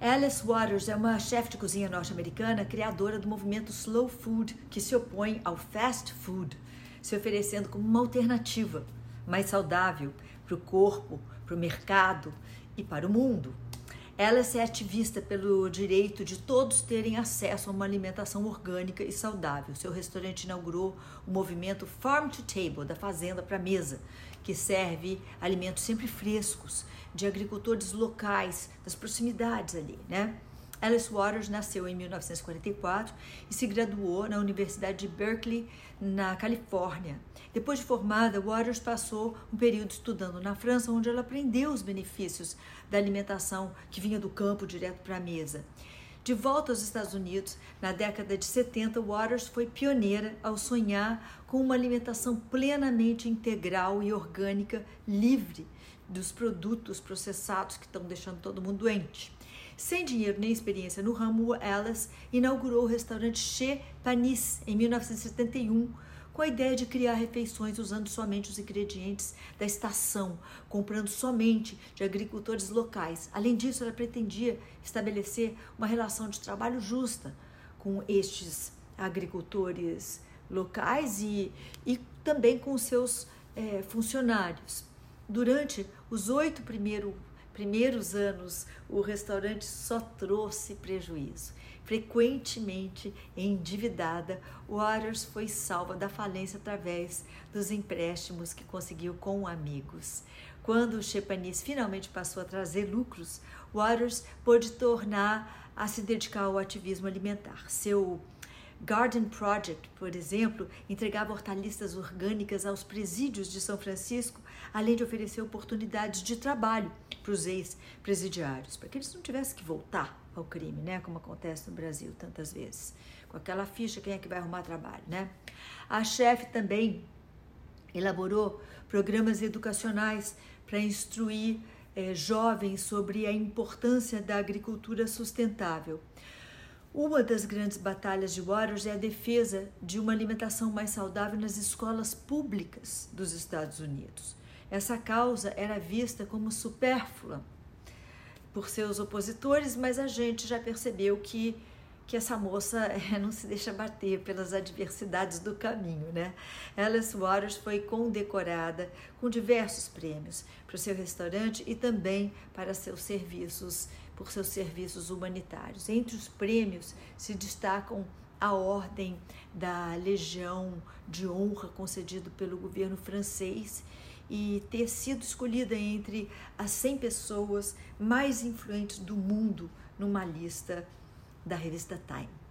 Alice Waters é uma chefe de cozinha norte-americana, criadora do movimento Slow Food, que se opõe ao fast food, se oferecendo como uma alternativa mais saudável para o corpo, para o mercado e para o mundo. Alice é ativista pelo direito de todos terem acesso a uma alimentação orgânica e saudável. Seu restaurante inaugurou o movimento Farm to Table, da fazenda para mesa, que serve alimentos sempre frescos, de agricultores locais, das proximidades ali, né? Alice Waters nasceu em 1944 e se graduou na Universidade de Berkeley, na Califórnia. Depois de formada, Waters passou um período estudando na França, onde ela aprendeu os benefícios da alimentação que vinha do campo direto para a mesa. De volta aos Estados Unidos, na década de 70, Waters foi pioneira ao sonhar com uma alimentação plenamente integral e orgânica, livre dos produtos processados que estão deixando todo mundo doente. Sem dinheiro nem experiência no ramo, Alice inaugurou o restaurante Chez Panis em 1971 com a ideia de criar refeições usando somente os ingredientes da estação, comprando somente de agricultores locais. Além disso, ela pretendia estabelecer uma relação de trabalho justa com estes agricultores locais e, e também com seus é, funcionários. Durante os oito primeiro, primeiros anos, o restaurante só trouxe prejuízo. Frequentemente endividada, Waters foi salva da falência através dos empréstimos que conseguiu com amigos. Quando o Chepanis finalmente passou a trazer lucros, Waters pôde tornar a se dedicar ao ativismo alimentar. Seu Garden Project, por exemplo, entregava hortaliças orgânicas aos presídios de São Francisco, além de oferecer oportunidades de trabalho para os ex-presidiários, para que eles não tivessem que voltar ao crime, né, como acontece no Brasil tantas vezes. Com aquela ficha, quem é que vai arrumar trabalho, né? A chefe também elaborou programas educacionais para instruir eh, jovens sobre a importância da agricultura sustentável. Uma das grandes batalhas de Waters é a defesa de uma alimentação mais saudável nas escolas públicas dos Estados Unidos. Essa causa era vista como supérflua por seus opositores, mas a gente já percebeu que, que essa moça é, não se deixa bater pelas adversidades do caminho, né? Alice Waters foi condecorada com diversos prêmios para o seu restaurante e também para seus serviços por seus serviços humanitários. Entre os prêmios se destacam a Ordem da Legião de Honra concedido pelo governo francês e ter sido escolhida entre as 100 pessoas mais influentes do mundo numa lista da revista Time.